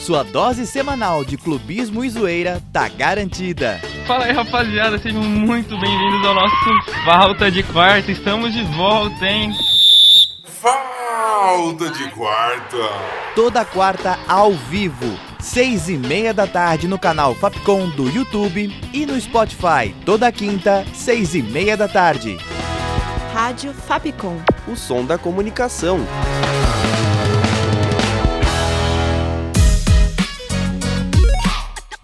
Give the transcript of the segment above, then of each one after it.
Sua dose semanal de clubismo e zoeira tá garantida. Fala aí, rapaziada, sejam muito bem-vindos ao nosso Falta de Quarta. Estamos de volta, hein? Falta de Quarta. Toda quarta ao vivo, seis e meia da tarde no canal Fapcom do YouTube e no Spotify. Toda quinta, seis e meia da tarde. Rádio Fapcom. O som da comunicação.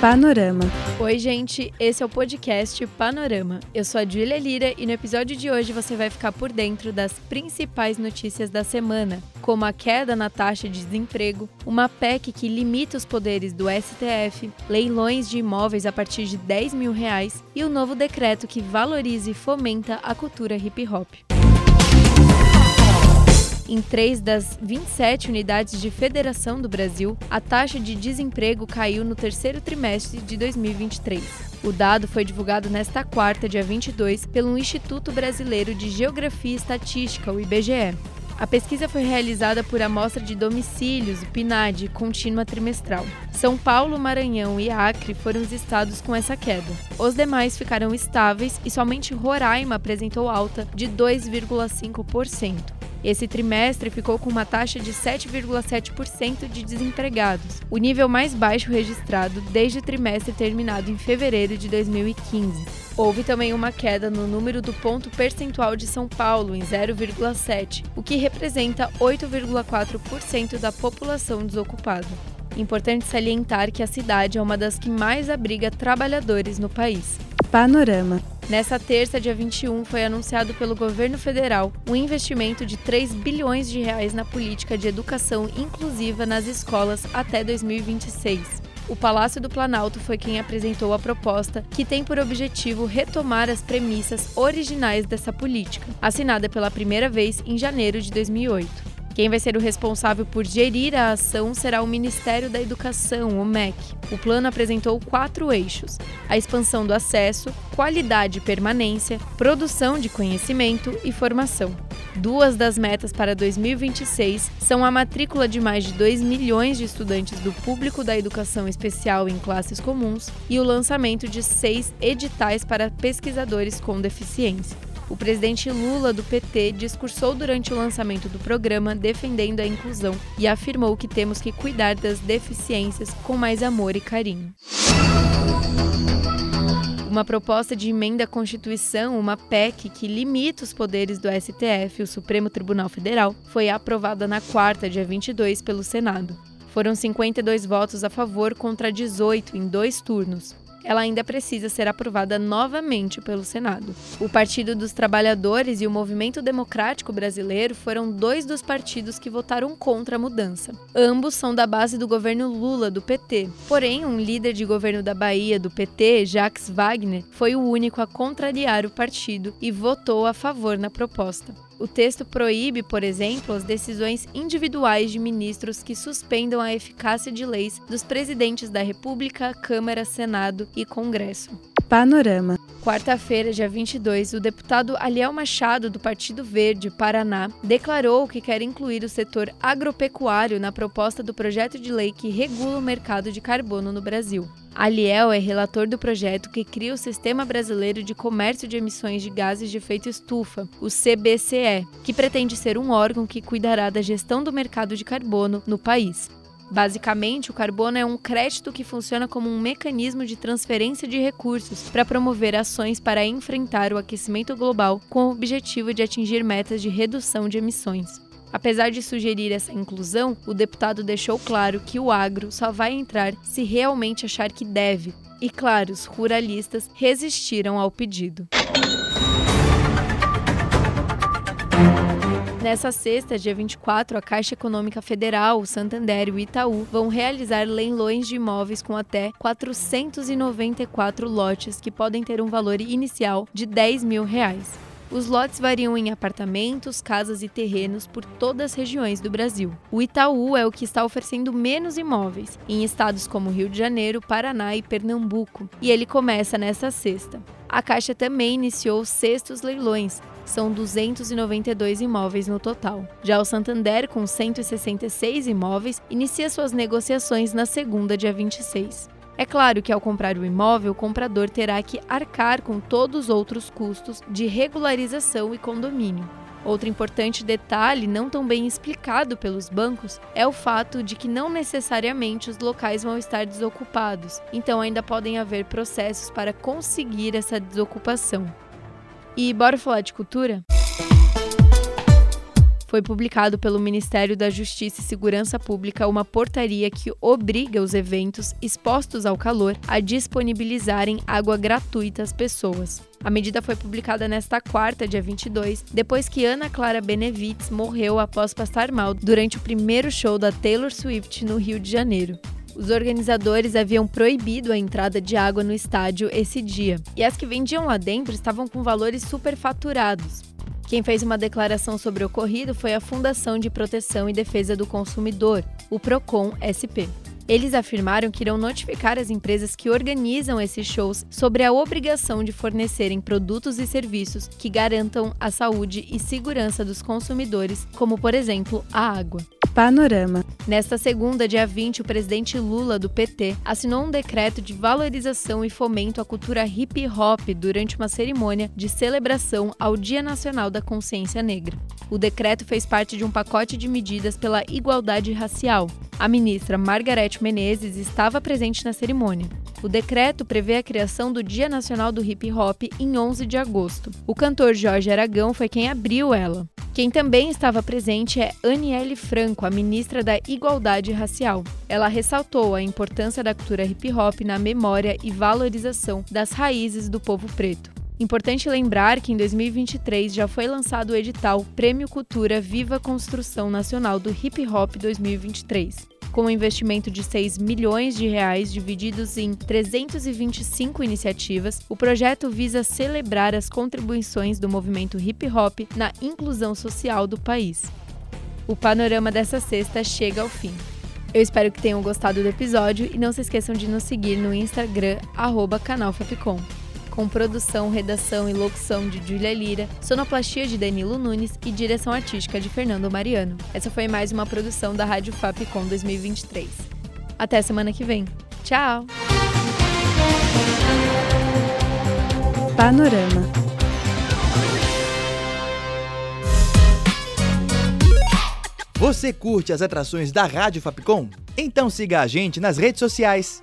Panorama. Oi, gente, esse é o podcast Panorama. Eu sou a Julia Lira e no episódio de hoje você vai ficar por dentro das principais notícias da semana, como a queda na taxa de desemprego, uma PEC que limita os poderes do STF, leilões de imóveis a partir de 10 mil reais e o novo decreto que valoriza e fomenta a cultura hip hop. Em três das 27 unidades de federação do Brasil, a taxa de desemprego caiu no terceiro trimestre de 2023. O dado foi divulgado nesta quarta, dia 22, pelo Instituto Brasileiro de Geografia e Estatística, o IBGE. A pesquisa foi realizada por amostra de domicílios, o PNAD, contínua trimestral. São Paulo, Maranhão e Acre foram os estados com essa queda. Os demais ficaram estáveis e somente Roraima apresentou alta de 2,5%. Esse trimestre ficou com uma taxa de 7,7% de desempregados, o nível mais baixo registrado desde o trimestre terminado em fevereiro de 2015. Houve também uma queda no número do ponto percentual de São Paulo, em 0,7, o que representa 8,4% da população desocupada. Importante salientar que a cidade é uma das que mais abriga trabalhadores no país. Panorama. Nessa terça, dia 21, foi anunciado pelo governo federal um investimento de 3 bilhões de reais na política de educação inclusiva nas escolas até 2026. O Palácio do Planalto foi quem apresentou a proposta, que tem por objetivo retomar as premissas originais dessa política, assinada pela primeira vez em janeiro de 2008. Quem vai ser o responsável por gerir a ação será o Ministério da Educação, o MEC. O plano apresentou quatro eixos: a expansão do acesso, qualidade e permanência, produção de conhecimento e formação. Duas das metas para 2026 são a matrícula de mais de 2 milhões de estudantes do público da educação especial em classes comuns e o lançamento de seis editais para pesquisadores com deficiência. O presidente Lula, do PT, discursou durante o lançamento do programa defendendo a inclusão e afirmou que temos que cuidar das deficiências com mais amor e carinho. Uma proposta de emenda à Constituição, uma PEC que limita os poderes do STF, o Supremo Tribunal Federal, foi aprovada na quarta, dia 22, pelo Senado. Foram 52 votos a favor contra 18 em dois turnos ela ainda precisa ser aprovada novamente pelo Senado. O Partido dos Trabalhadores e o Movimento Democrático Brasileiro foram dois dos partidos que votaram contra a mudança. Ambos são da base do governo Lula, do PT. Porém, um líder de governo da Bahia, do PT, Jacques Wagner, foi o único a contrariar o partido e votou a favor na proposta. O texto proíbe, por exemplo, as decisões individuais de ministros que suspendam a eficácia de leis dos presidentes da República, Câmara, Senado e Congresso. Panorama. Quarta-feira, dia 22, o deputado Aliel Machado, do Partido Verde, Paraná, declarou que quer incluir o setor agropecuário na proposta do projeto de lei que regula o mercado de carbono no Brasil. Aliel é relator do projeto que cria o Sistema Brasileiro de Comércio de Emissões de Gases de Efeito Estufa, o CBCE, que pretende ser um órgão que cuidará da gestão do mercado de carbono no país. Basicamente, o carbono é um crédito que funciona como um mecanismo de transferência de recursos para promover ações para enfrentar o aquecimento global com o objetivo de atingir metas de redução de emissões. Apesar de sugerir essa inclusão, o deputado deixou claro que o agro só vai entrar se realmente achar que deve. E claro, os ruralistas resistiram ao pedido. Nessa sexta, dia 24, a Caixa Econômica Federal, o Santander e o Itaú vão realizar leilões de imóveis com até 494 lotes que podem ter um valor inicial de 10 mil reais. Os lotes variam em apartamentos, casas e terrenos por todas as regiões do Brasil. O Itaú é o que está oferecendo menos imóveis, em estados como Rio de Janeiro, Paraná e Pernambuco, e ele começa nesta sexta. A Caixa também iniciou sextos leilões, são 292 imóveis no total. Já o Santander, com 166 imóveis, inicia suas negociações na segunda, dia 26. É claro que ao comprar o imóvel, o comprador terá que arcar com todos os outros custos de regularização e condomínio. Outro importante detalhe, não tão bem explicado pelos bancos, é o fato de que não necessariamente os locais vão estar desocupados, então ainda podem haver processos para conseguir essa desocupação. E bora falar de cultura? Foi publicado pelo Ministério da Justiça e Segurança Pública uma portaria que obriga os eventos expostos ao calor a disponibilizarem água gratuita às pessoas. A medida foi publicada nesta quarta, dia 22, depois que Ana Clara Benevides morreu após passar mal durante o primeiro show da Taylor Swift no Rio de Janeiro. Os organizadores haviam proibido a entrada de água no estádio esse dia, e as que vendiam lá dentro estavam com valores superfaturados. Quem fez uma declaração sobre o ocorrido foi a Fundação de Proteção e Defesa do Consumidor, o Procon SP. Eles afirmaram que irão notificar as empresas que organizam esses shows sobre a obrigação de fornecerem produtos e serviços que garantam a saúde e segurança dos consumidores, como, por exemplo, a água. Panorama. Nesta segunda, dia 20, o presidente Lula, do PT, assinou um decreto de valorização e fomento à cultura hip hop durante uma cerimônia de celebração ao Dia Nacional da Consciência Negra. O decreto fez parte de um pacote de medidas pela igualdade racial. A ministra Margarete Menezes estava presente na cerimônia. O decreto prevê a criação do Dia Nacional do Hip Hop em 11 de agosto. O cantor Jorge Aragão foi quem abriu ela. Quem também estava presente é Aniele Franco, a ministra da Igualdade Racial. Ela ressaltou a importância da cultura hip hop na memória e valorização das raízes do povo preto. Importante lembrar que em 2023 já foi lançado o edital Prêmio Cultura Viva Construção Nacional do Hip Hop 2023 com um investimento de 6 milhões de reais divididos em 325 iniciativas, o projeto visa celebrar as contribuições do movimento hip hop na inclusão social do país. O panorama dessa sexta chega ao fim. Eu espero que tenham gostado do episódio e não se esqueçam de nos seguir no Instagram, arroba canal Fapcom com produção, redação e locução de Julia Lira, sonoplastia de Danilo Nunes e direção artística de Fernando Mariano. Essa foi mais uma produção da Rádio Fapcom 2023. Até semana que vem. Tchau! Panorama. Você curte as atrações da Rádio Fapcom? Então siga a gente nas redes sociais.